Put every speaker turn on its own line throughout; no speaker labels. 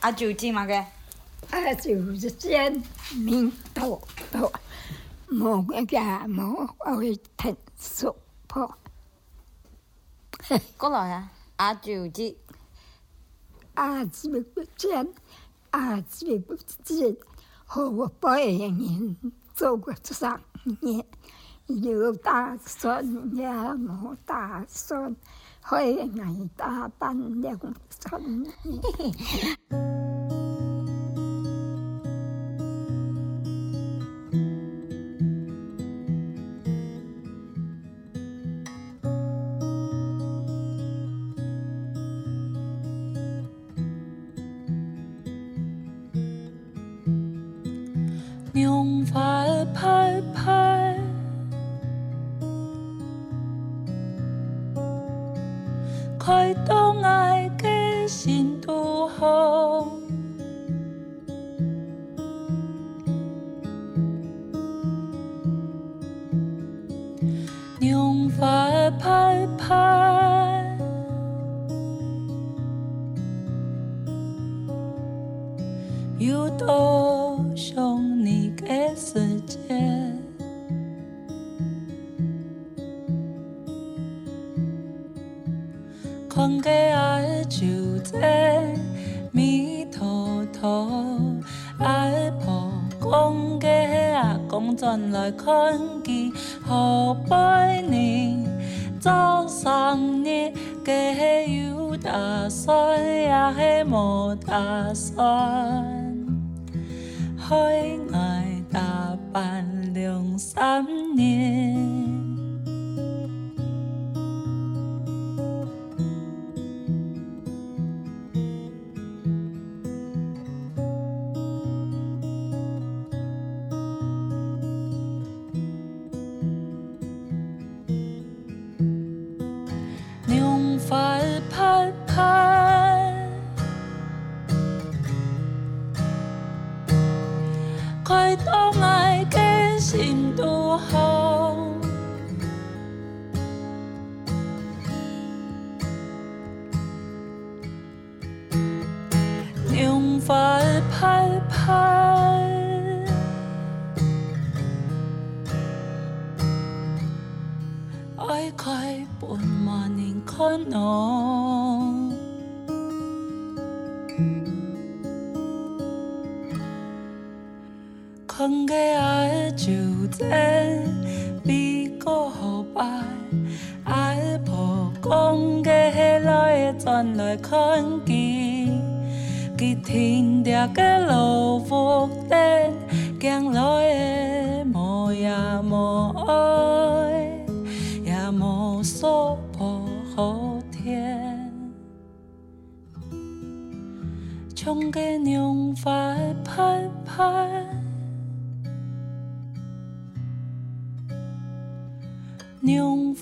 啊，就这嘛个，
啊，就是见面多多，无个家无会听说破，
过来啊，啊就这，
啊，这个见，啊，这个见，和我八年做过这三年，有打算也无打算。开外打扮两三
年浓。困过啊的酒店，美国号牌，啊的曝光过迄来的转来看见，佮听着个老福店，行路的模样模爱，也无所。春。
娘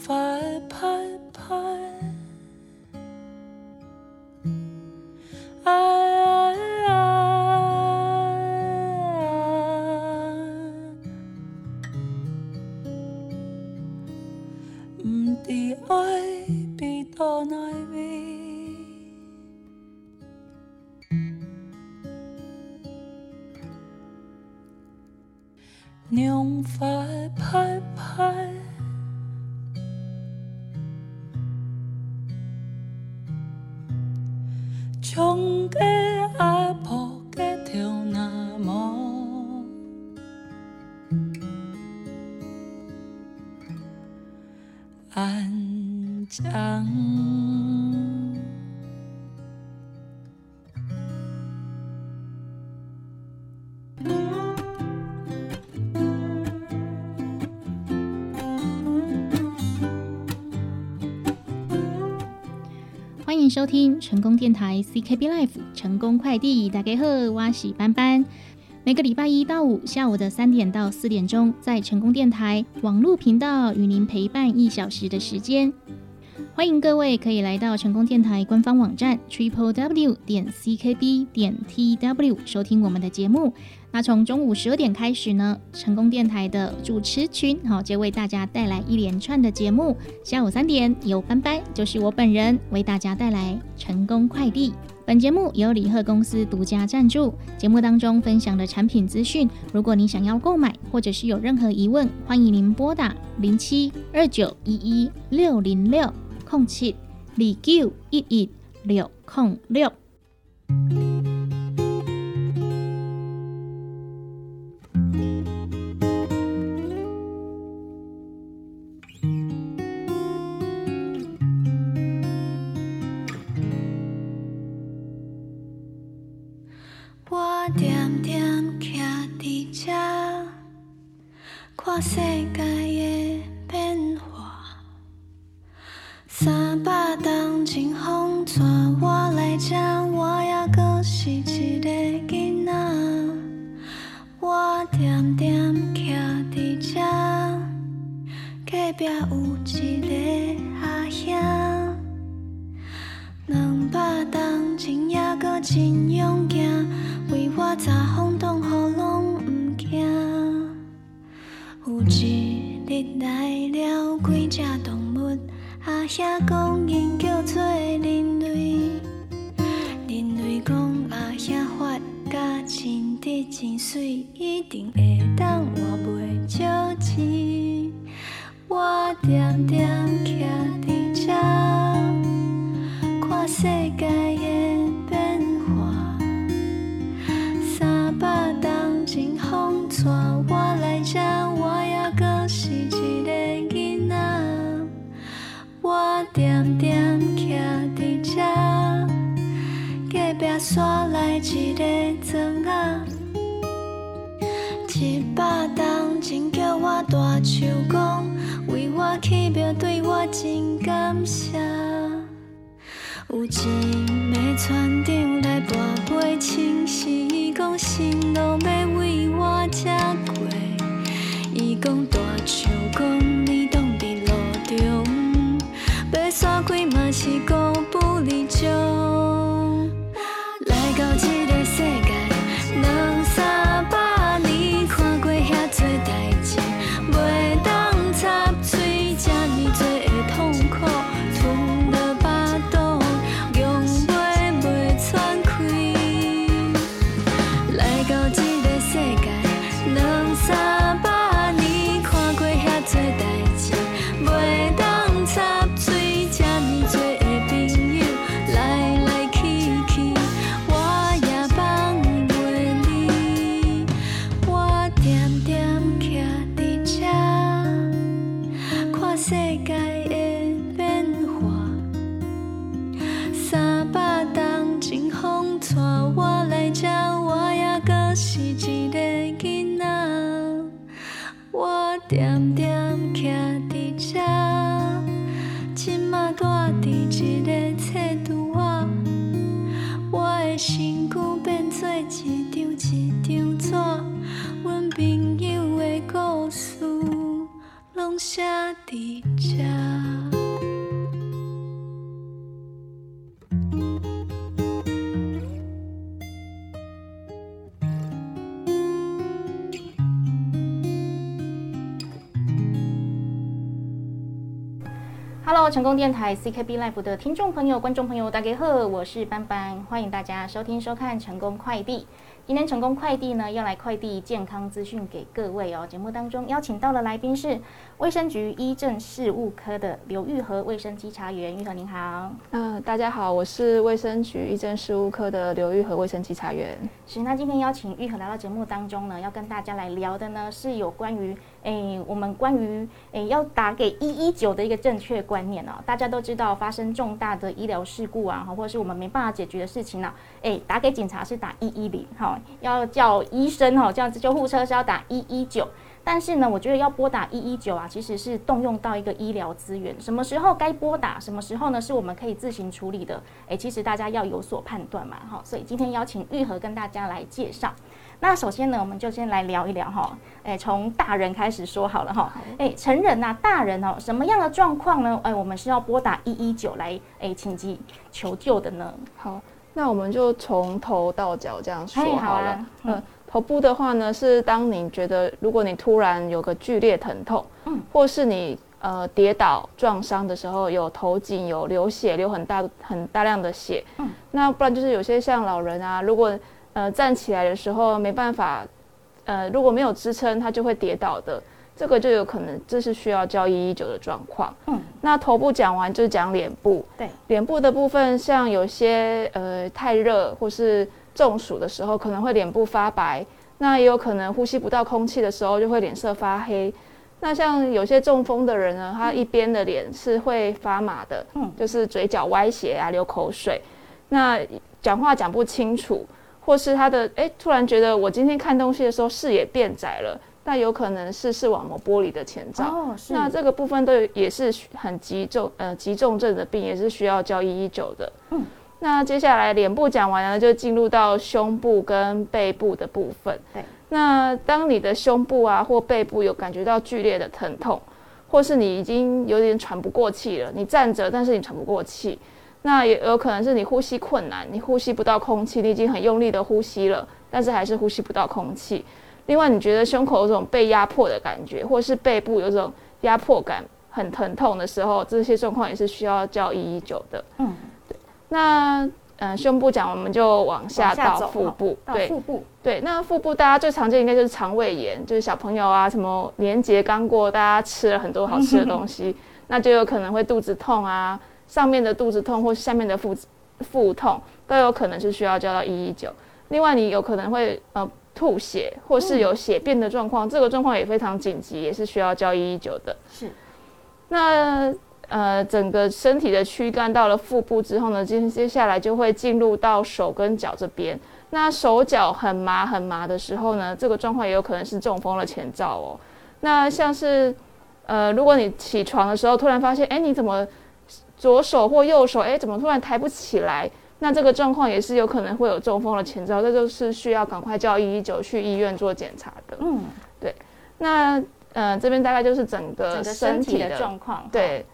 收听成功电台 CKB Life 成功快递，大家好，我是班班。每个礼拜一到五下午的三点到四点钟，在成功电台网络频道与您陪伴一小时的时间。欢迎各位可以来到成功电台官方网站 triple w 点 ckb 点 tw 收听我们的节目。那从中午十二点开始呢，成功电台的主持群好就为大家带来一连串的节目。下午三点由班班，就是我本人为大家带来成功快递。本节目由李贺公司独家赞助。节目当中分享的产品资讯，如果你想要购买或者是有任何疑问，欢迎您拨打零七二九一一六零六空七二九一一六空六。
大手讲，为我起名对我真感谢。有一暝船长来跋杯请示，伊讲新路要为我遮过。伊讲大树讲你挡伫路中，要煞开嘛是高不离种。
Hello，成功电台 CKB Life 的听众朋友、观众朋友，大家好，我是班班，欢迎大家收听收看成功快递。今天成功快递呢要来快递健康资讯给各位哦。节目当中邀请到的来宾是卫生局医政事务科的刘玉和卫生稽查员，玉和您好。
嗯、大家好，我是卫生局医政事务科的刘玉和卫生稽查员。
是，那今天邀请玉和来到节目当中呢，要跟大家来聊的呢是有关于诶我们关于诶要打给一一九的一个正确观念哦。大家都知道，发生重大的医疗事故啊，或者是我们没办法解决的事情呢、诶打给警察是打一一零哈，要叫医生哈，这样子救护车是要打一一九。
但是呢，我觉得要拨打一一九啊，其实是动用到一个医疗资源，什么时候该拨打，什么时候呢是我们可以自行处理的。诶，其实大家要有所判断嘛，哈。所以今天邀请玉和跟大家来介绍。那首先呢，我们就先来聊一聊哈，诶，从大人开始说好了哈。诶，成人呐，大人哦，什么样的状况呢？诶，我们是要拨打一一九来诶请急求救的呢？
好，那我们就从头到脚这样说好了。
啊
嗯，头部的话呢，是当你觉得如果你突然有个剧烈疼痛，
嗯，
或是你呃跌倒撞伤的时候有头颈有流血，流很大很大量的血，
嗯，
那不然就是有些像老人啊，如果呃站起来的时候没办法，呃如果没有支撑，它就会跌倒的。这个就有可能，这是需要叫一一九的状况。
嗯，
那头部讲完就是讲脸部。
对，
脸部的部分，像有些呃太热或是中暑的时候，可能会脸部发白。那也有可能呼吸不到空气的时候，就会脸色发黑。那像有些中风的人呢，他一边的脸是会发麻的，
嗯
就是嘴角歪斜啊，流口水。那讲话讲不清楚，或是他的哎突然觉得我今天看东西的时候视野变窄了，那有可能是视网膜剥离的前兆。
哦，是
那这个部分都也是很急重呃急重症的病，也是需要叫一一九的。
嗯，
那接下来脸部讲完了，就进入到胸部跟背部的部分。
对，
那当你的胸部啊或背部有感觉到剧烈的疼痛，或是你已经有点喘不过气了，你站着但是你喘不过气，那也有可能是你呼吸困难，你呼吸不到空气，你已经很用力的呼吸了，但是还是呼吸不到空气。另外，你觉得胸口有种被压迫的感觉，或是背部有种压迫感、很疼痛的时候，这些状况也是需要叫一一九的。
嗯，
那呃，胸部讲我们就往下到腹部，
到
对
腹部，
对。那腹部大家最常见应该就是肠胃炎，就是小朋友啊，什么年节刚过，大家吃了很多好吃的东西，那就有可能会肚子痛啊，上面的肚子痛或下面的腹腹痛都有可能是需要叫到一一九。另外，你有可能会呃吐血或是有血便的状况，这个状况也非常紧急，也是需要叫一一九的。
是
那呃，整个身体的躯干到了腹部之后呢，接接下来就会进入到手跟脚这边。那手脚很麻很麻的时候呢，这个状况也有可能是中风的前兆哦。那像是呃，如果你起床的时候突然发现，哎，你怎么左手或右手，哎，怎么突然抬不起来？那这个状况也是有可能会有中风的前兆，这就是需要赶快叫一一九去医院做检查的。
嗯，对
那呃，这边大概就是整个身
身体的
体的
状况，
对，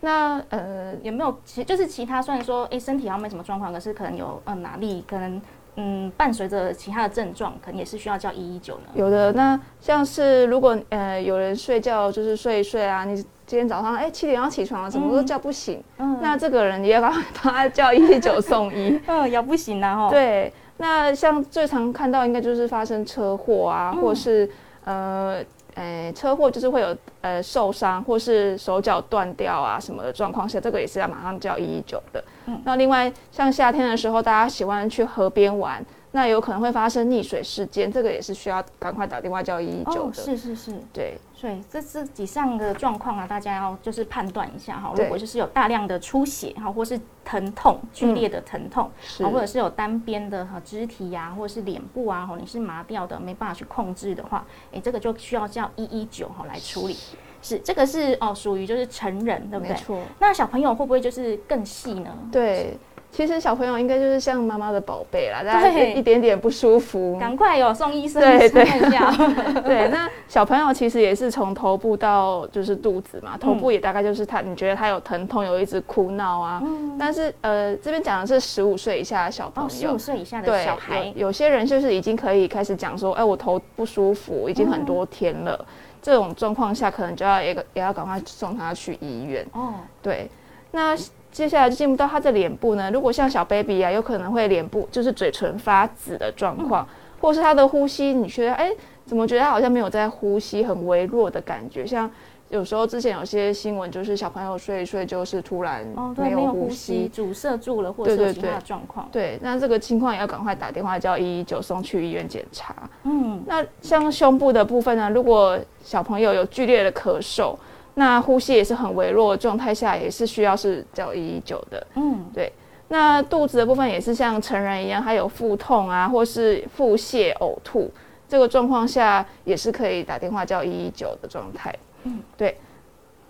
那呃，
有没有其就是其他虽然说哎身体好像没什么状况，可是可能有呃哪里可能嗯伴随着其他的症状，可能也是需要叫一一九呢？
有的那像是如果呃有人睡觉就是睡一睡啊，你今天早上哎七点要起床了，怎么都叫不醒，
嗯
那这个人也要他叫一一九送医。
嗯要不行啊哈，
对，那像最常看到应该就是发生车祸啊，
嗯
或是呃。呃，车祸就是会有呃受伤或是手脚断掉啊什么的状况下，这个也是要马上叫一一九的。
嗯
那另外像夏天的时候，大家喜欢去河边玩，那有可能会发生溺水事件，这个也是需要赶快打电话叫一一九
哦
的。
是是是，
对，
所以这这以上的状况啊，大家要就是判断一下哈。
对
如果就是有大量的出血哈，或是疼痛剧烈的疼痛，
是
啊，或者是有单边的哈肢体呀、或者是脸部啊，哈，你是麻掉的，没办法去控制的话，诶，这个就需要叫一一九哈来处理。是这个是哦，属于就是成人，对不对？
没错。
那小朋友会不会就是更细呢？
对，其实小朋友应该就是像妈妈的宝贝啦，大家
对
一点点不舒服，
赶快有送医生
对对
看一下。
对，那小朋友其实也是从头部到就是肚子嘛，头
嗯
部也大概就是他，你觉得他有疼痛，有一直哭闹啊。但是呃，这边讲的是十五岁以下的小朋
嗯哦，十
友。
五岁以下的，小孩
有，有些人就是已经可以开始讲说，哎，我头不舒服，已经很多天了。这种状况下，可能就要一个也要赶快送他去医院。
哦，
对，那接下来就进入到他的脸部呢。如果像小 baby 啊，有可能会脸部就是嘴唇发紫的状况，或是他的呼吸，你觉得哎，怎么觉得他好像没有在呼吸，很微弱的感觉？像有时候之前有些新闻，就是小朋友睡一睡，就是突然
哦，
没有
呼
呼吸。
吸，阻塞住了，或者其他状况。
对，那这个情况也要赶快打电话叫一一九送去医院检查。
嗯，
那像胸部的部分呢，如果小朋友有剧烈的咳嗽，那呼吸也是很微弱的状态下，也是需要是叫一一九的。
嗯，对
那肚子的部分也是像成人一样，还有腹痛啊，或是腹泻、呕吐，这个状况下也是可以打电话叫一一九的状态。嗯，对。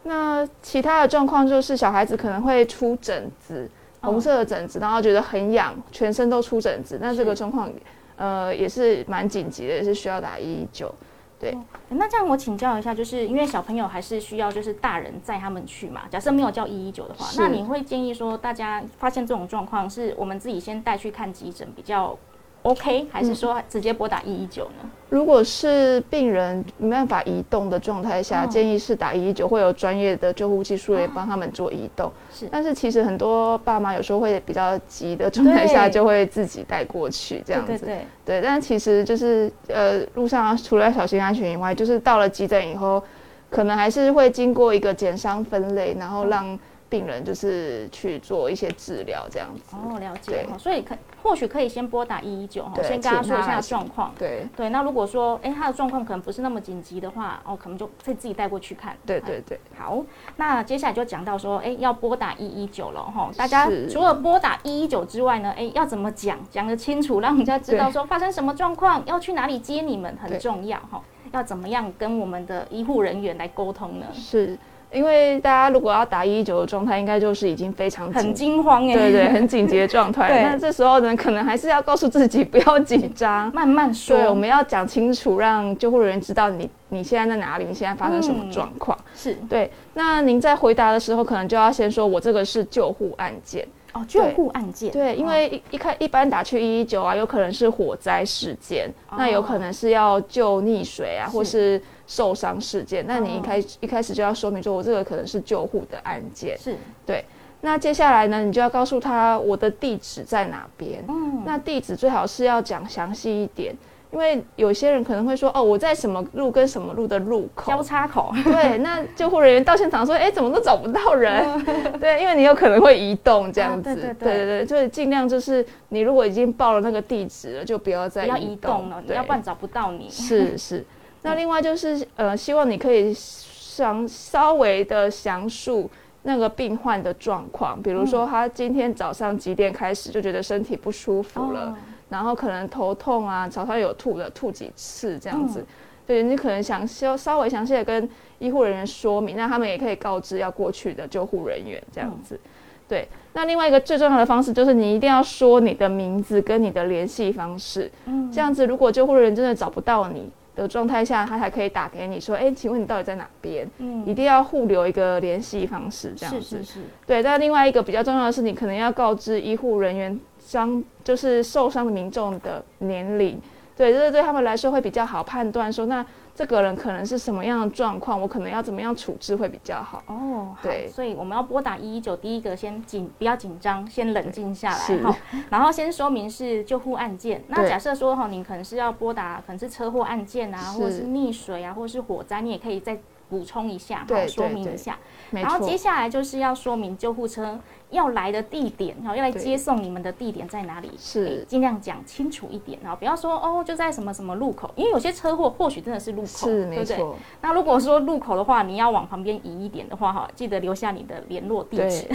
那其他的状况就是小孩子可能会出疹子，红色的疹子，然后觉得很痒，全身都出疹子，那这个状况，呃，也是蛮紧急的，也是需要打一一九。对，
那这样我请教一下，就是因为小朋友还是需要就是大人载他们去嘛。假设没有叫一一九的话，那你会建议说，大家发现这种状况，是我们自己先带去看急诊比较？OK，还是说直接拨打一一九呢？
如果是病人没办法移动的状态下，建议是打一一九，会有专业的救护技术也帮他们做移动。是，但是其实很多爸妈有时候会比较急的状态下，就会自己带过去这样子。对对，但其实就是呃，路上除了要小心安全以外，就是到了急诊以后，可能还是会经过一个减伤分类，然后让。病人就是去做一些治疗这样子
哦，了解哈，所以可或许可以先拨打一一九哈，先跟他说一下状况。
对
对，那如果说哎他的状况可能不是那么紧急的话，哦，可能就可以自己带过去看。
对对对，
好，那接下来就讲到说，哎，要拨打一一九了哈，大家除了拨打一一九之外呢，哎，要怎么讲讲得清楚，让人家知道说发生什么状况，要去哪里接你们很重要哈，要怎么样跟我们的医护人员来沟通呢？
是。因为大家如果要打一一九的状态，应该就是已经非常
很惊慌哎，
对对，很紧急的状态。那这时候呢，可能还是要告诉自己不要紧张，
慢慢说。
对，我们要讲清楚，让救护人员知道你你现在在哪里，你现在发生什么状况。
是
对。那您在回答的时候，可能就要先说我这个是救护案件。
哦，救护案件。
对，因为一一开一般打去一一九啊，有可能是火灾事件，那有可能是要救溺水啊，或是。受伤事件，那你一开一开始就要说明说，我这个可能是救护的案件，
是
对。那接下来呢，你就要告诉他我的地址在哪边。嗯，那地址最好是要讲详细一点，因为有些人可能会说，哦，我在什么路跟什么路的路口
交叉口。
对，那救护人员到现场说，哎，怎么都找不到人？对，因为你有可能会移动这样子。对对对对，就是尽量就是你如果已经报了那个地址了，就不要再移动
了，要不然找不到你。
是是。那另外就是，呃，希望你可以详稍微的详述那个病患的状况，比如说他今天早上几点开始就觉得身体不舒服了，然后可能头痛啊，早上有吐的，吐几次这样子。对你可能想稍稍微详细的跟医护人员说明，那他们也可以告知要过去的救护人员这样子。对，那另外一个最重要的方式就是你一定要说你的名字跟你的联系方式，这样子如果救护人员真的找不到你。的状态下，他才可以打给你说：“哎，请问你到底在哪边？”嗯，一定要互留一个联系方式，这样子。
是是是。
对，但另外一个比较重要的是，你可能要告知医护人员伤，就是受伤的民众的年龄。对，这是对他们来说会比较好判断说那。这个人可能是什么样的状况？我可能要怎么样处置会比较好？哦，对，
所以我们要拨打一一九，第一个先紧，不要紧张，先冷静下来哈，然后先说明是救护案件。那假设说哈，你可能是要拨打，可能是车祸案件啊，或者是溺水啊，或者是火灾，你也可以再补充一下，哈，说明一下。然后接下来就是要说明救护车。要来的地点，然后要来接送你们的地点在哪里？
是
尽量讲清楚一点，然后不要说哦就在什么什么路口，因为有些车祸或许真的是路口，
对不对？
那如果说路口的话，你要往旁边移一点的话，哈，记得留下你的联络地址。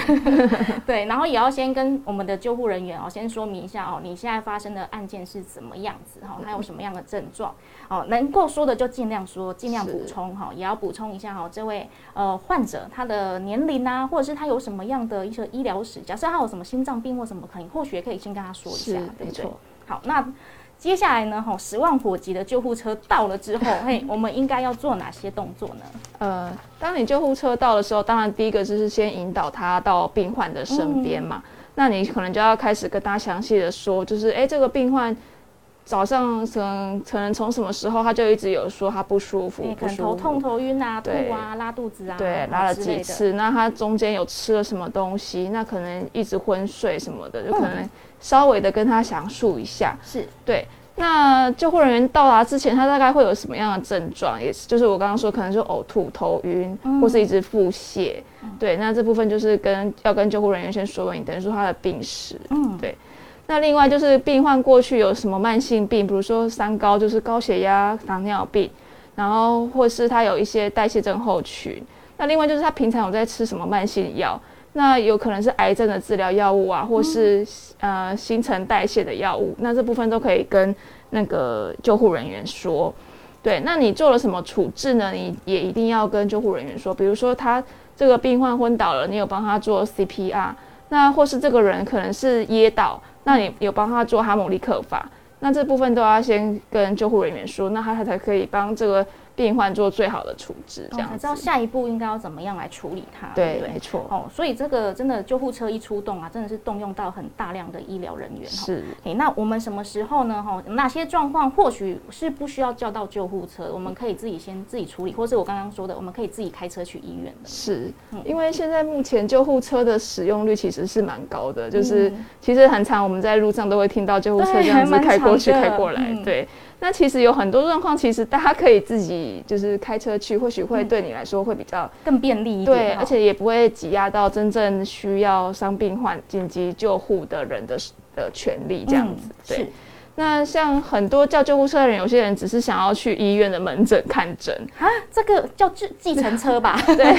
对，然后也要先跟我们的救护人员哦，先说明一下哦，你现在发生的案件是怎么样子哈，还有什么样的症状哦，能够说的就尽量说，尽量补充哈，也要补充一下哈，这位呃患者他的年龄啊，或者是他有什么样的一些医疗史，假设他有什么心脏病或什么，可能或许可以先跟他说一下，对不对？好，那接下来呢？哈，十万火急的救护车到了之后，嘿，我们应该要做哪些动作呢？
呃，当你救护车到的时候，当然第一个就是先引导他到病患的身边嘛。那你可能就要开始跟他详细的说，就是哎，这个病患。早上可能可能从什么时候他就一直有说他不舒服，
可能头痛、头晕啊、吐啊、拉肚子啊，
对，拉了几次。那他中间有吃了什么东西？那可能一直昏睡什么的，就可能稍微的跟他详述一下。
是
对。那救护人员到达之前，他大概会有什么样的症状？也是就是我刚刚说，可能就呕吐、头晕，或是一直腹泻。对，那这部分就是跟要跟救护人员先说明，等于说他的病史。嗯，对。那另外就是病患过去有什么慢性病，比如说三高，就是高血压、糖尿病，然后或是他有一些代谢症候群。那另外就是他平常有在吃什么慢性药，那有可能是癌症的治疗药物啊，或是呃新陈代谢的药物。那这部分都可以跟那个救护人员说。对，那你做了什么处置呢？你也一定要跟救护人员说。比如说他这个病患昏倒了，你有帮他做 CPR，那或是这个人可能是噎到，那你有帮他做哈姆利克法，那这部分都要先跟救护人员说，那他才可以帮这个。病患做最好的处置，这样
才知道下一步应该要怎么样来处理它。
对，
对
没错。
哦，所以这个真的救护车一出动啊，真的是动用到很大量的医疗人员。
是。
哎，那我们什么时候呢？哈，哪些状况或许是不需要叫到救护车，我们可以自己先自己处理，或是我刚刚说的，我们可以自己开车去医院的。
是，因为现在目前救护车的使用率其实是蛮高的，就是其实很长，我们在路上都会听到救护车这样子开过去、开过来，对。那其实有很多状况，其实大家可以自己就是开车去，或许会对你来说会比较
更便利一点，
对，而且也不会挤压到真正需要伤病患紧急救护的人的的权利这样子。对，那像很多叫救护车的人，有些人只是想要去医院的门诊看诊
啊，这个叫计计程车吧？
对，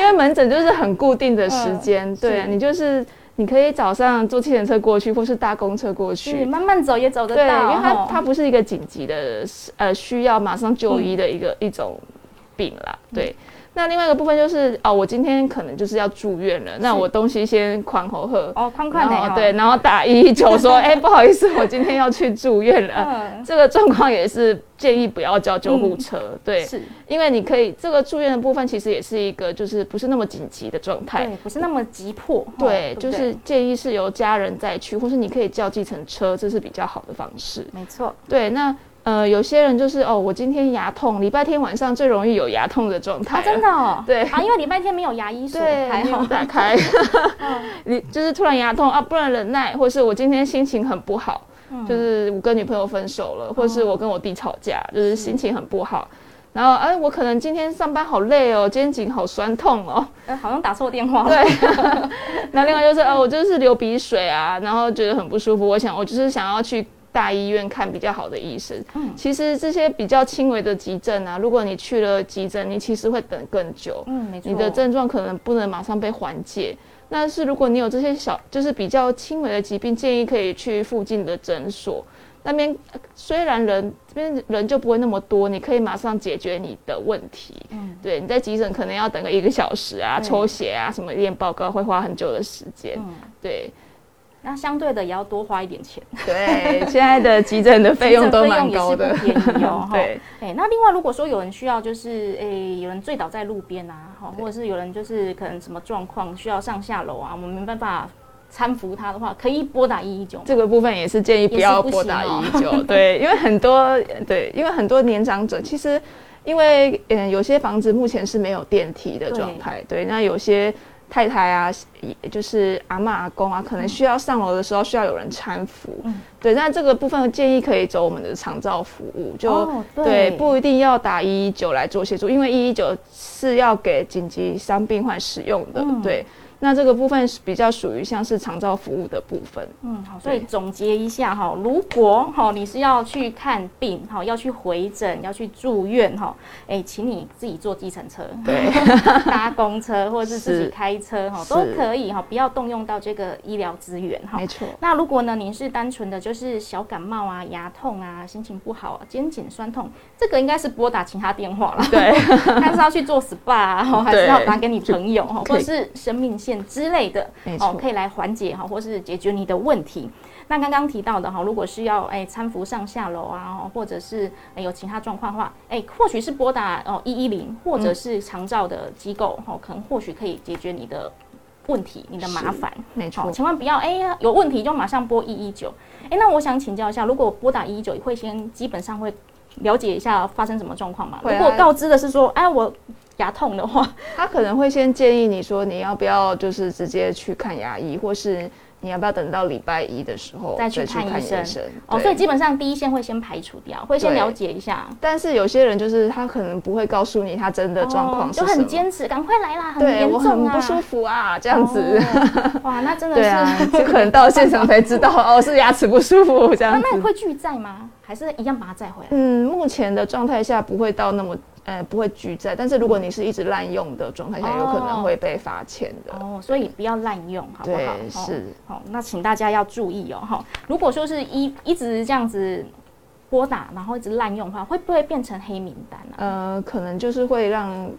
因为门诊就是很固定的时间，对你就是。你可以早上坐计程车过去，或是搭公车过去，
慢慢走也走得到。对，
因为它它不是一个紧急的，呃，需要马上就医的一个一种病啦。对，那另外一个部分就是哦，我今天可能就是要住院了，那我东西先款好喝
哦，宽宽的
对，然后打一一九 说，哎，不好意思，我今天要去住院了。这个状况也是。建议不要叫救护车，对，
是
因为你可以这个住院的部分其实也是一个就是不是那么紧急的状态，
对，不是那么急迫，
对，就是建议是由家人再去，或是你可以叫计程车，这是比较好的方式。
没错，
对，那呃有些人就是哦，我今天牙痛，礼拜天晚上最容易有牙痛的状态，
真的，哦，
对
啊，因为礼拜天没有牙医所，还好
打开，你就是突然牙痛啊，不能忍耐，或是我今天心情很不好。就是我跟女朋友分手了，或是我跟我弟吵架，就是心情很不好。然后，哎，我可能今天上班好累哦，肩颈好酸痛哦，
哎，好像打错电话。
对。那另外就是，哦，我就是流鼻水啊，然后觉得很不舒服。我想，我就是想要去大医院看比较好的医生。嗯。其实这些比较轻微的急症啊，如果你去了急诊，你其实会等更久。
嗯，没错。
你的症状可能不能马上被缓解。那是如果你有这些小，就是比较轻微的疾病，建议可以去附近的诊所。那边虽然人这边人就不会那么多，你可以马上解决你的问题。嗯，对，你在急诊可能要等个一个小时啊，抽血啊，什么验报告会花很久的时间。嗯，对。
那相对的也要多花一点钱。
对，现在的急诊的费用都蛮高的，
便宜哦。对，哎，那另外如果说有人需要，就是诶，有人醉倒在路边啊，哈，或者是有人就是可能什么状况需要上下楼啊，我们没办法搀扶他的话，可以拨打一一九。
这个部分也是建议不要拨打一一九，对，因为很多对，因为很多年长者其实因为嗯有些房子目前是没有电梯的状态，对，那有些。太太啊，也就是阿妈阿公啊，可能需要上楼的时候需要有人搀扶。嗯，对，那这个部分建议可以走我们的长照服务，就对，不一定要打一一九来做协助，因为一一九是要给紧急伤病患使用的，对。那这个部分是比较属于像是长照服务的部分。
嗯，好，所以总结一下哈，如果哈你是要去看病哈，要去回诊，要去住院哈，哎，请你自己坐计程车，
对，
搭公车或者是自己开车哈，都可以哈，不要动用到这个医疗资源哈。
没错。
那如果呢，您是单纯的就是小感冒啊、牙痛啊、心情不好、肩颈酸痛，这个应该是拨打其他电话了。
对，
看是要去做 SPA 哈，还是要打给你朋友哈，或者是生命。线之类的哦，可以来缓解哈，或是解决你的问题。那刚刚提到的哈，如果是要哎搀扶上下楼啊，或者是有其他状况的话，哎，或许是拨打哦一一零，或者是长照的机构哈，可能或许可以解决你的问题，你的麻烦。
没错，
千万不要哎呀有问题就马上拨一一九。哎，那我想请教一下，如果拨打一一九，会先基本上会了解一下发生什么状况嘛？如果告知的是说，哎我。牙痛的话，
他可能会先建议你说，你要不要就是直接去看牙医，或是。你要不要等到礼拜一的时候
再去看医生？
哦，
所以基本上第一线会先排除掉，会先了解一下。
但是有些人就是他可能不会告诉你他真的状况是
就很坚持，赶快来啦，很严重啊，
很不舒服啊，这样子。
哇，那真的 是，
就可能到现场才知道 哦，是牙齿不舒服这样。
那那会拒载吗？还是一样把它载回来？
嗯，目前的状态下不会到那么。呃，不会拒载，但是如果你是一直滥用的状态下，有可能会被罚钱的。
哦，所以不要滥用，好不好？
对，是。
好，那请大家要注意哦，哈。如果说是一一直这样子拨打，然后一直滥用的话，会不会变成黑名单啊？
呃，可能就是会让，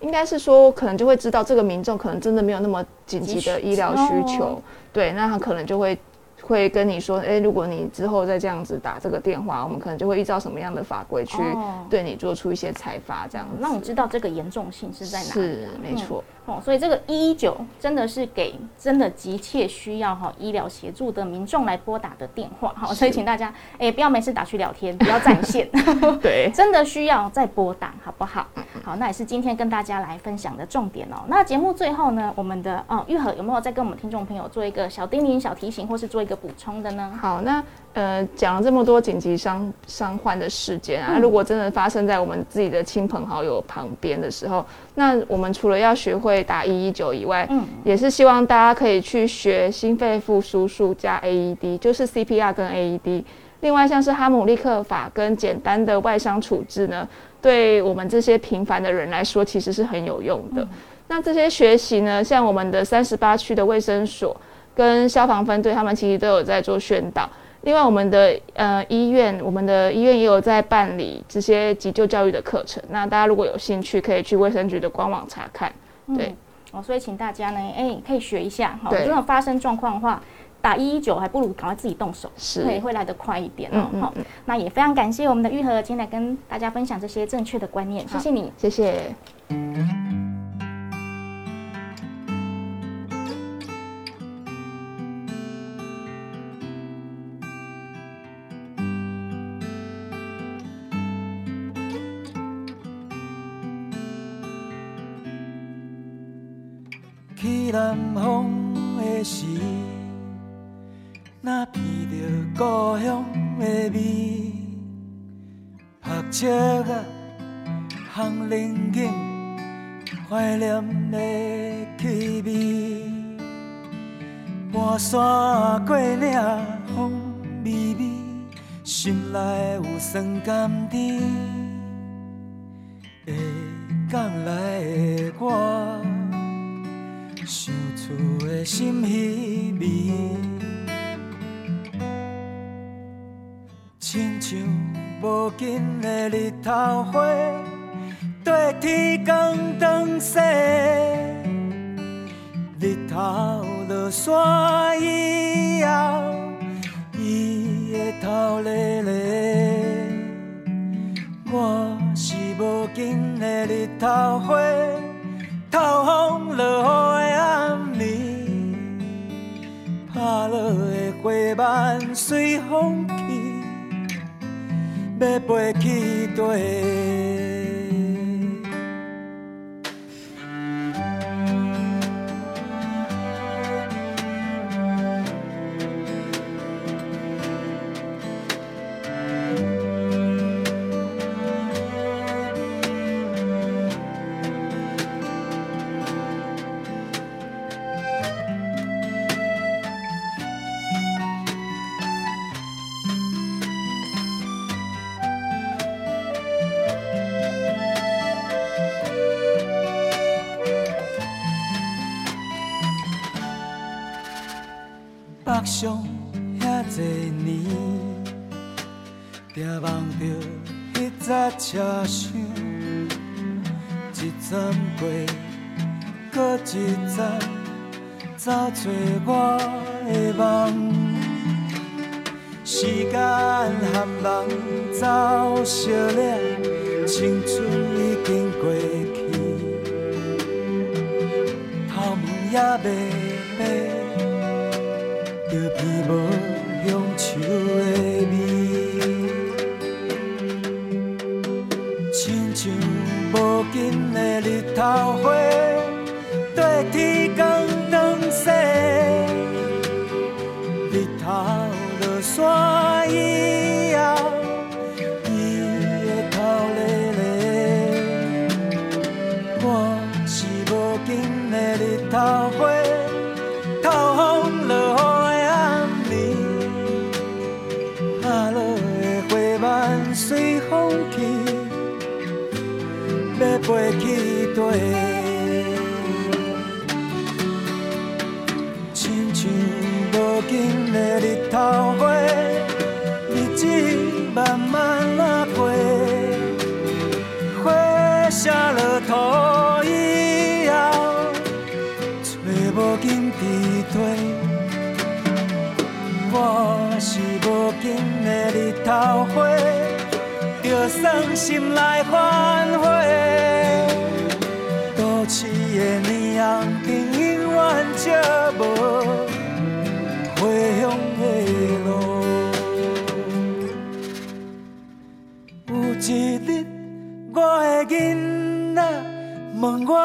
应该是说，可能就会知道这个民众可能真的没有那么紧急的医疗需求，
哦
对，那他可能就会会跟你说，哎、如果你之后再这样子打这个电话，我们可能就会依照什么样的法规去
哦
对你做出一些裁罚，这样子。
让你知道这个严重性是在哪里、
是
啊。
没错，
哦，所以这个一一九真的是给真的急切需要哈医疗协助的民众来拨打的电话哈，所以请大家哎不要没事打去聊天，不要占线，
对，
真的需要再拨打好不好？好，那也是今天跟大家来分享的重点哦。那节目最后呢，我们的哦玉和有没有再跟我们听众朋友做一个小叮咛、小提醒，或是做一个补充的呢？
好，那呃讲了这么多紧急伤伤患的事件啊，
嗯
如果真的发生在我们自己的亲朋好友旁边的时候，那我们除了要学会打一一九以外，
嗯
也是希望大家可以去学心肺复苏术加 AED，就是 CPR 跟 AED。另外，像是哈姆立克法跟简单的外伤处置呢，对我们这些平凡的人来说，其实是很有用的。那这些学习呢，像我们的三十八区的卫生所跟消防分队，他们其实都有在做宣导。另外，我们的呃医院，我们的医院也有在办理这些急救教育的课程。那大家如果有兴趣，可以去卫生局的官网查看。对
哦，所以请大家呢，哎，可以学一下哈。
对
真的发生状况的话，打一一九还不如赶快自己动手，
是
会会来得快一点哦。
嗯嗯
好、那也非常感谢我们的玉和今天来跟大家分享这些正确的观念，谢谢你。
谢谢。
拍车啊，烘冷景，怀念的气味。半山过岭，风微微，心内有酸甘甜。下港来的我。想厝的心稀微，亲像无尽的日头花，对天光长西，日头落山以后，伊会头咧咧。我是无尽的日头花。透风落雨的暗暝，拍落的花瓣随风，要飞去上遐多年，定望着迄只车厢，一站过，搁一站，走找我的梦。时间和人走相了，青春已经过去，头毛也未白。近的日头花，日子慢慢啊过，花谢落土以后，找无根伫地。我是无根的日头花，着送心来欢。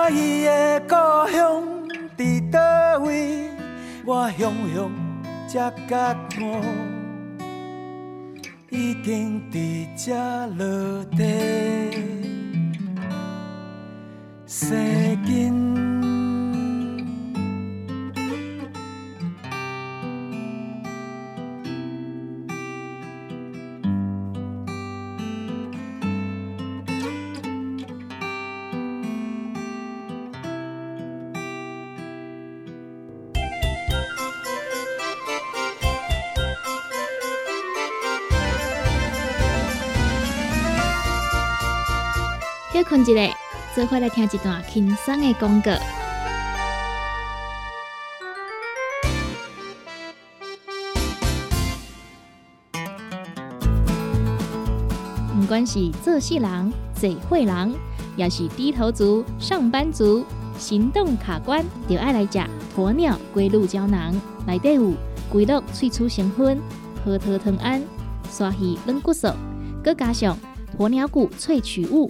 我伊的故乡伫倒位，我雄雄才觉悟，已经伫这落地生根。
困一下，做伙来听一段轻松的广告。不管是做事人、做会人，也是低头族、上班族，行动卡关，就爱来吃鸵鸟龟鹿胶囊。内底有龟鹿萃取成分、核桃藤胺、鲨鱼软骨素，佮加上鸵鸟骨萃取物。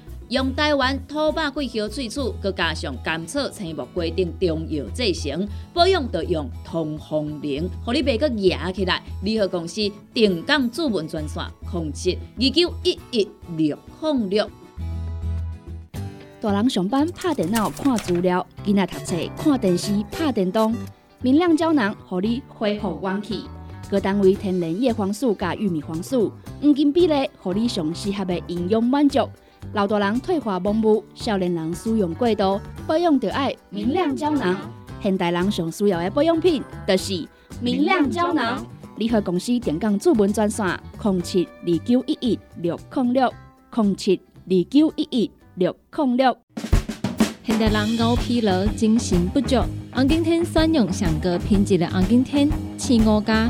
用台湾土白桂花萃取，佮加上甘草、青木规定中药制成，保养要用通风灵，互你袂佮压起来。联合公司定岗主文专线：控制二九一一六零六。
大人上班拍电脑看资料，囡仔读册看电视拍电动，明亮胶囊，互你恢复元气。各单位天然叶黄素加玉米黄素，黄金比例，互你上适合的营养满足。老大人退化盲目，少年人使用过度，保养就要明亮胶囊。现代人上需要的保养品，就是明亮胶囊。联合公司电讲主文专线：零七二九一一六零六零七二九一一六零六。
现代人熬疲劳，精神不足。红景天选用上个品质的红景天，四五加。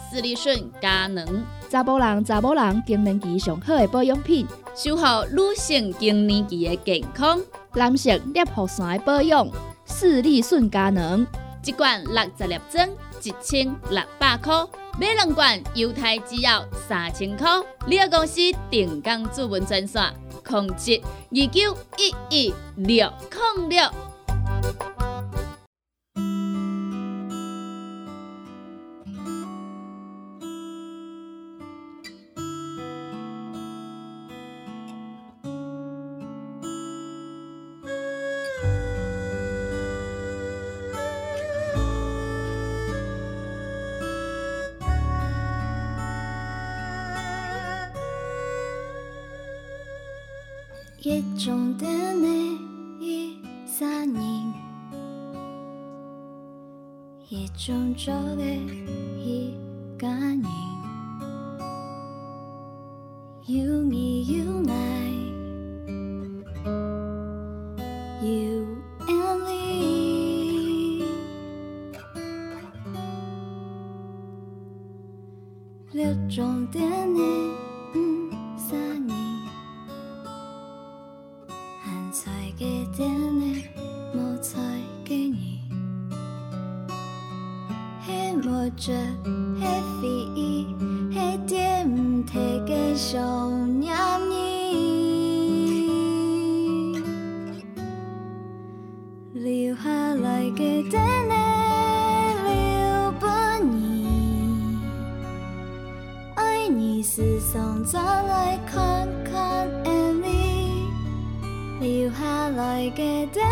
斯利顺佳能。
查甫人、查某人更年期上好的保养品，
守护女性更年期的健康。
男性尿酸的保养，视力顺佳能，
一罐六十粒装，一千六百块；买两罐，犹太只要三千块。你个公司定岗主文专线：控制二九一一六零六。
喜墨着 happy，一点提携，想念你留下来给等你。留不你爱你，是想走来看，看爱你，留下来给等。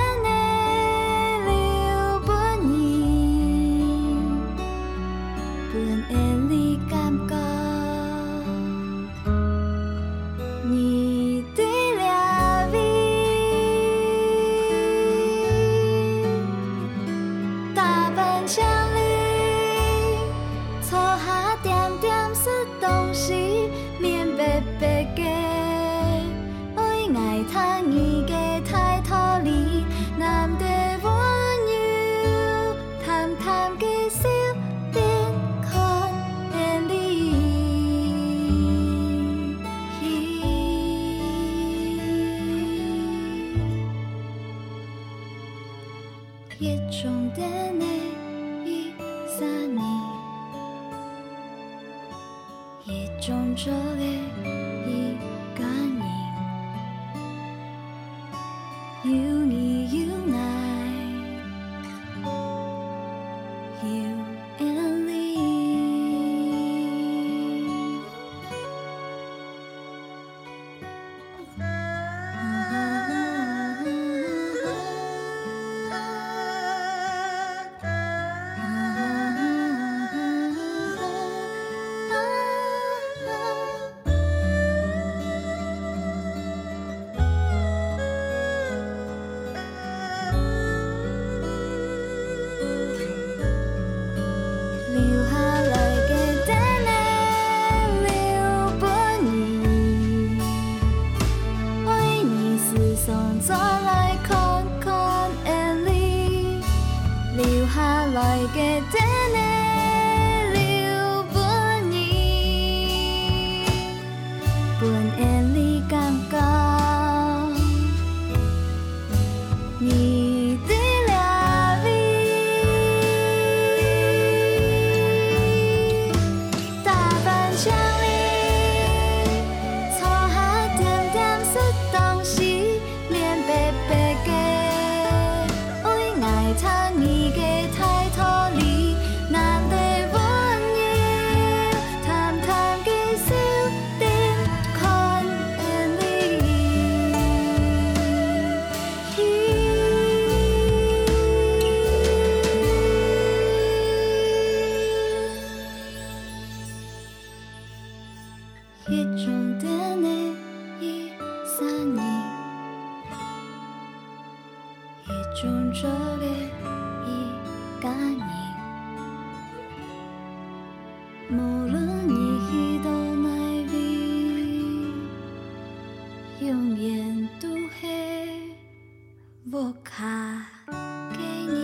无卡给你。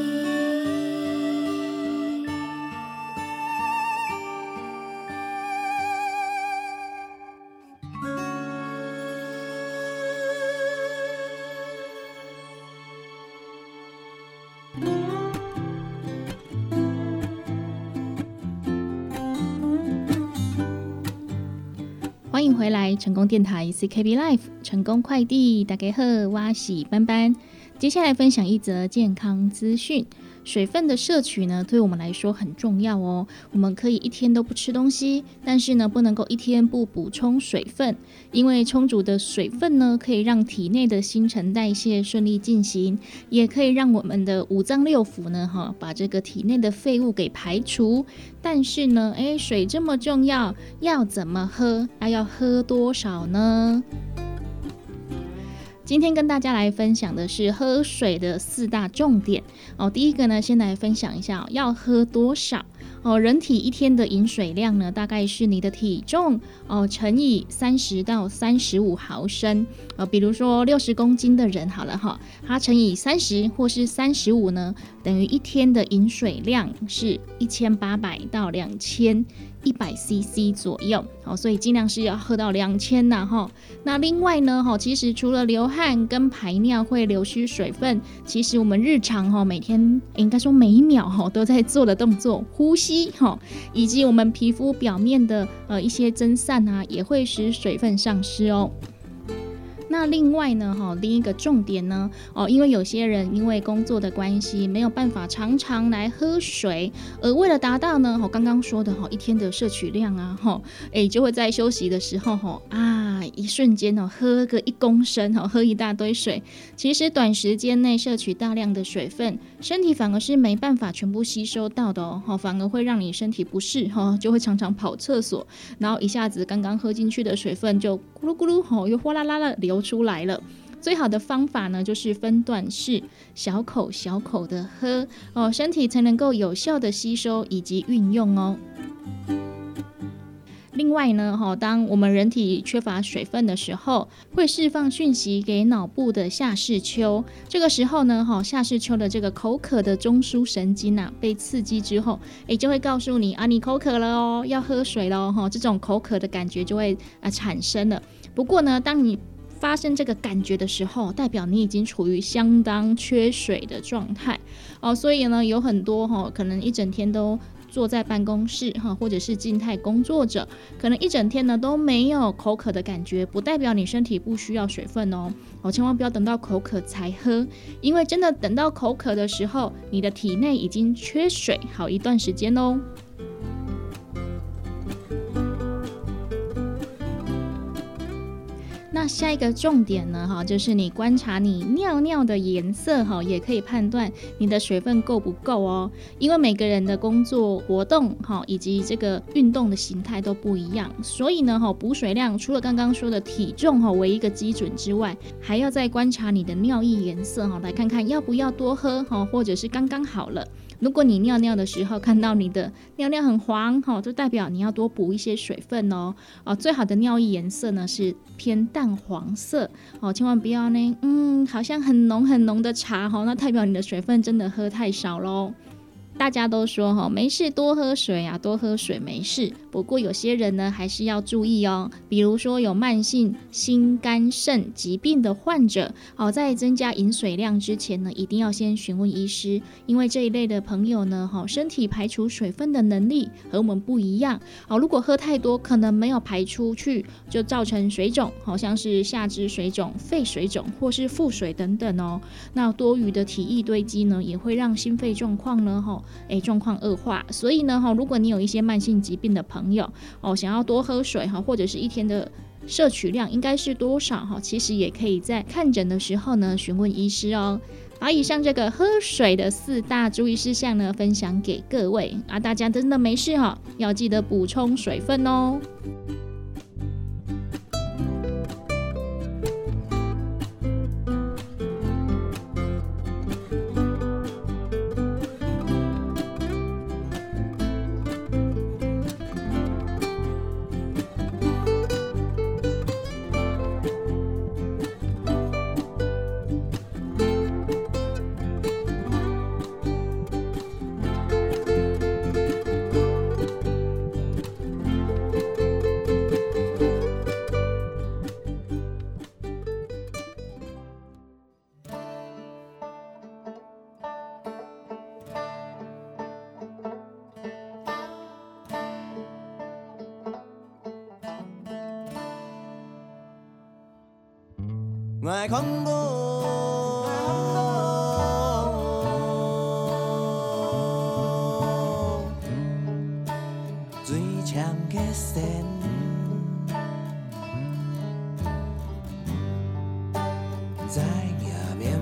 欢迎回来，成功电台 CKB Life 成功快递，大家好，我是班班。接下来分享一则健康资讯。水分的摄取呢，对我们来说很重要哦。我们可以一天都不吃东西，但是呢，不能够一天不补充水分，因为充足的水分呢，可以让体内的新陈代谢顺利进行，也可以让我们的五脏六腑呢，哈，把这个体内的废物给排除。但是呢，诶，水这么重要，要怎么喝？那要喝多少呢？今天跟大家来分享的是喝水的四大重点哦。第一个呢，先来分享一下、要喝多少哦。人体一天的饮水量呢，大概是你的体重哦乘以三十到三十五毫升。呃，比如说六十公斤的人好了哈，它乘以三十或是三十五呢，等于一天的饮水量是一千八百到两千一百 CC 左右。好，所以尽量是要喝到两千呐哈。那另外呢，哈，其实除了流汗跟排尿会流失水分，其实我们日常哈每天应该说每一秒哈都在做的动作，呼吸哈，以及我们皮肤表面的呃一些蒸散啊，也会使水分丧失哦。那另外呢，哈，另一个重点呢，哦，因为有些人因为工作的关系，没有办法常常来喝水，而为了达到呢，我刚刚说的哈，一天的摄取量啊，哈，哎，就会在休息的时候，哈，啊，一瞬间哦，喝个一公升，哈，喝一大堆水，其实短时间内摄取大量的水分，身体反而是没办法全部吸收到的哦，哈，反而会让你身体不适，哈，就会常常跑厕所，然后一下子刚刚喝进去的水分就咕噜咕噜，吼，又哗啦啦的流出来了。最好的方法呢，就是分段式，小口小口的喝哦，身体才能够有效的吸收以及运用哦。另外呢，哈，当我们人体缺乏水分的时候，会释放讯息给脑部的下视丘。这个时候呢，哈，下视丘的这个口渴的中枢神经啊，被刺激之后，诶，就会告诉你啊，你口渴了哦，要喝水喽，哈，这种口渴的感觉就会啊产生了。不过呢，当你发生这个感觉的时候，代表你已经处于相当缺水的状态哦。所以呢，有很多哈，可能一整天都。坐在办公室哈，或者是静态工作者，可能一整天呢都没有口渴的感觉，不代表你身体不需要水分哦。哦，千万不要等到口渴才喝，因为真的等到口渴的时候，你的体内已经缺水好一段时间喽。那下一个重点呢，哈，就是你观察你尿尿的颜色，哈，也可以判断你的水分够不够哦。因为每个人的工作活动，哈，以及这个运动的形态都不一样，所以呢，哈，补水量除了刚刚说的体重，哈，为一个基准之外，还要再观察你的尿液颜色，哈，来看看要不要多喝，哈，或者是刚刚好了。如果你尿尿的时候看到你的尿尿很黄，哈，就代表你要多补一些水分哦。哦，最好的尿液颜色呢是偏淡黄色，哦，千万不要呢，嗯，好像很浓很浓的茶，哈，那代表你的水分真的喝太少喽。大家都说哈没事多喝水啊，多喝水没事。不过有些人呢还是要注意哦，比如说有慢性心肝肾疾病的患者，好，在增加饮水量之前呢，一定要先询问医师，因为这一类的朋友呢，哈，身体排除水分的能力和我们不一样。好，如果喝太多，可能没有排出去，就造成水肿，好像是下肢水肿、肺水肿或是腹水等等哦。那多余的体液堆积呢，也会让心肺状况呢，哈。诶，状况恶化，所以呢，哈，如果你有一些慢性疾病的朋友哦，想要多喝水哈，或者是一天的摄取量应该是多少哈，其实也可以在看诊的时候呢询问医师哦。把以上这个喝水的四大注意事项呢分享给各位啊，大家真的没事哈，要记得补充水分哦。
爱看我，最强的，在迎面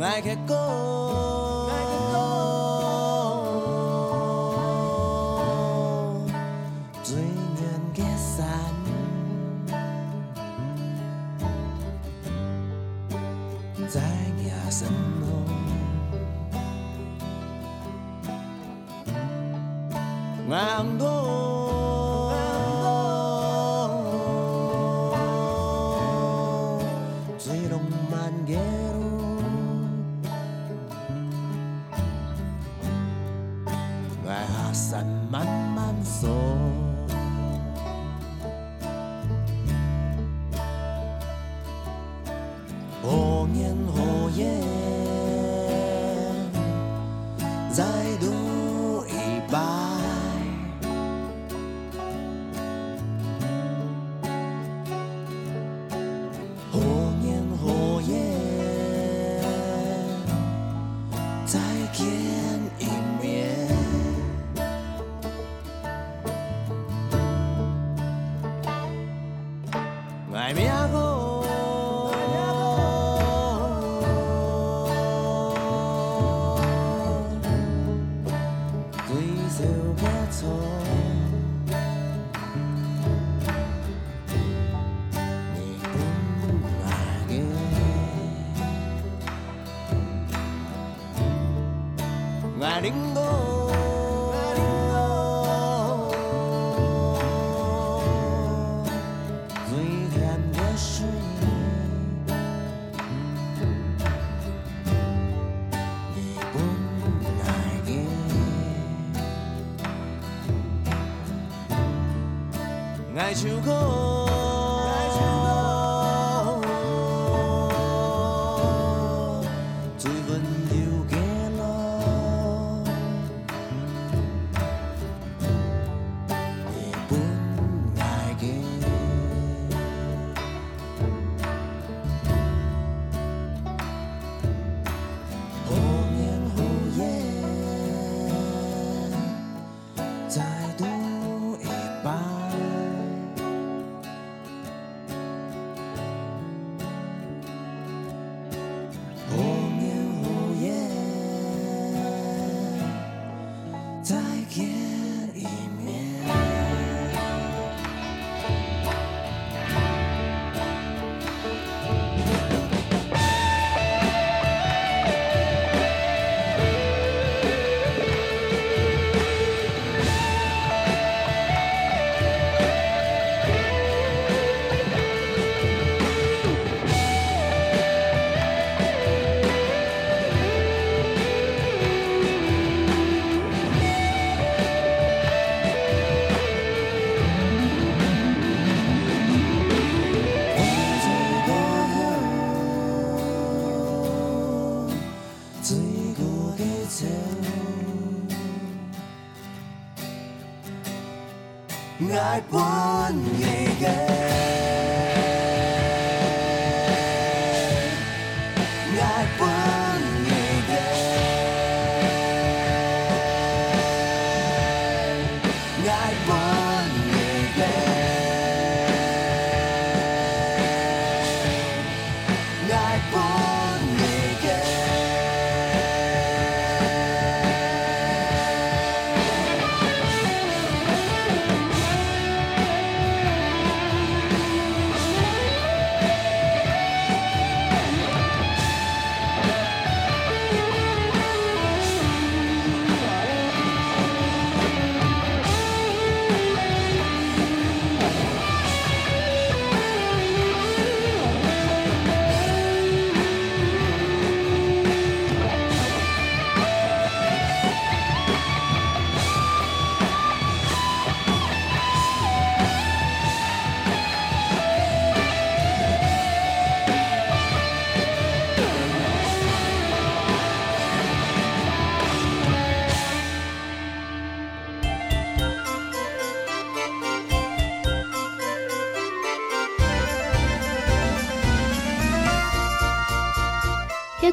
爱结果。
见一面。外面爱半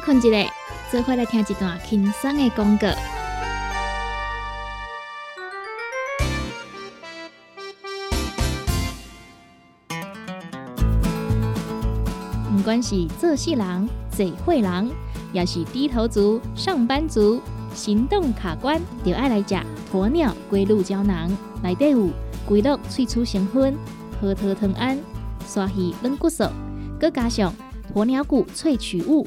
困一下，做伙来听一段轻松的广告。不管是做事人、做会人，也是低头族、上班族，行动卡关，就爱来吃鸵鸟龟鹿胶囊。内底有龟鹿萃取成分、核桃藤胺、鲨鱼软骨素，佮加上鸵鸟骨萃取物，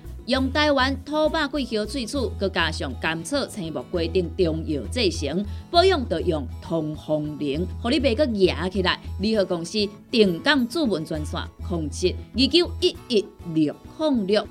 用台湾土白桂花萃取，佮加上甘草、青木、规定中药制成，保养要用通风灵，互你袂佮压起来。联合公司定岗主文专线：零七二九一一六零六。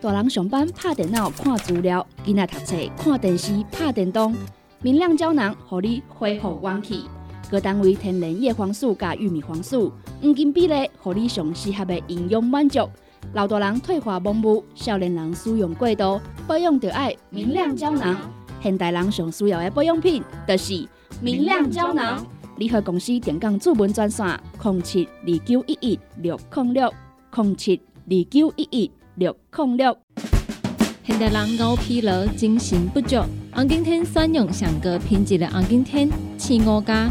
大人上班拍电脑看资料，囡仔读册看电视拍电动，明亮胶囊，互你恢复元气。高各单位天然叶黄素加玉米黄素，黄金比例，互你上适合的营养满足。老大人退化盲目，少年人使用过度，保养就爱明亮胶囊。现代人上需要的保养品，就是明亮胶囊。联合公司电讲主文专线：零七二九一一六零六零七二九一一六零六。
现代人熬疲劳、精神不足，红景天选用上个品质的红景天青五加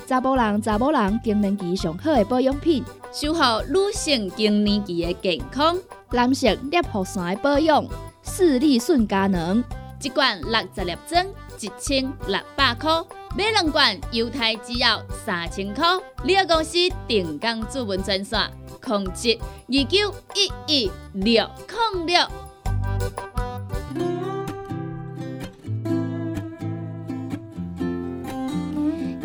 查甫人、查某人更年期上好的保养品，
守护女性更年期的健康。
男性尿酸的保养，视力顺佳能。
一罐六十粒装，一千六百块；买两罐，犹太只要三千块。你个公司定岗主文专线：控制二九一一六零六。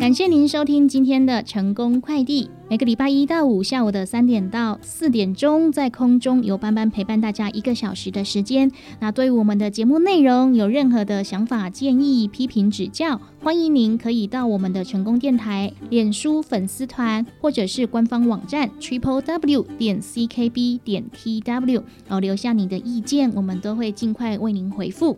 感谢您收听今天的成功快递。每个礼拜一到五下午的三点到四点钟，在空中由班班陪伴大家一个小时的时间。那对我们的节目内容有任何的想法、建议、批评、指教，欢迎您可以到我们的成功电台脸书粉丝团，或者是官方网站 triple w 点 c k b 点 t w，哦留下你的意见，我们都会尽快为您回复。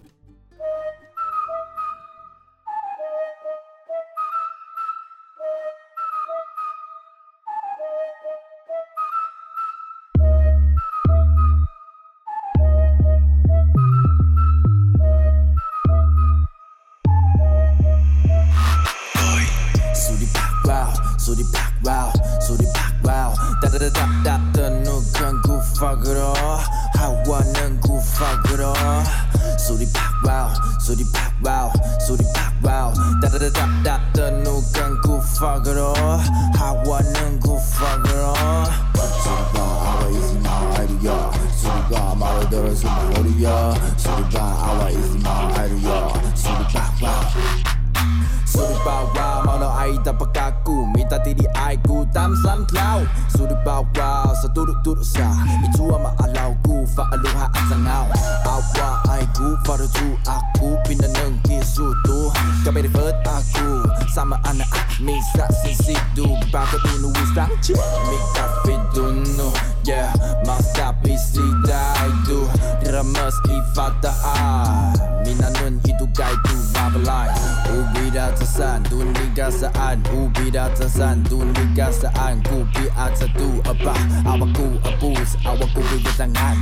kebiasaan Ku biar satu apa? Awakku abus Awakku pilih tangan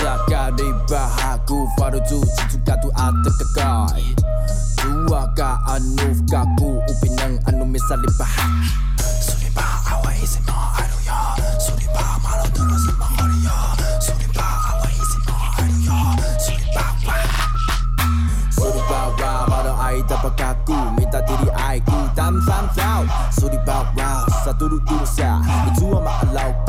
Sakari bahaku? Faru tu cicu katu ata kekai. Dua ka anu Kaku upinang anu misali bahak
Suri ba awai sema aru ya. Suri ba
malu terus sema hari ya. Suri ba awai sema aru ya. Suri ba wa Suri ba wa Maru aida pakaku. tudo tudo certo. Tu
ama logo.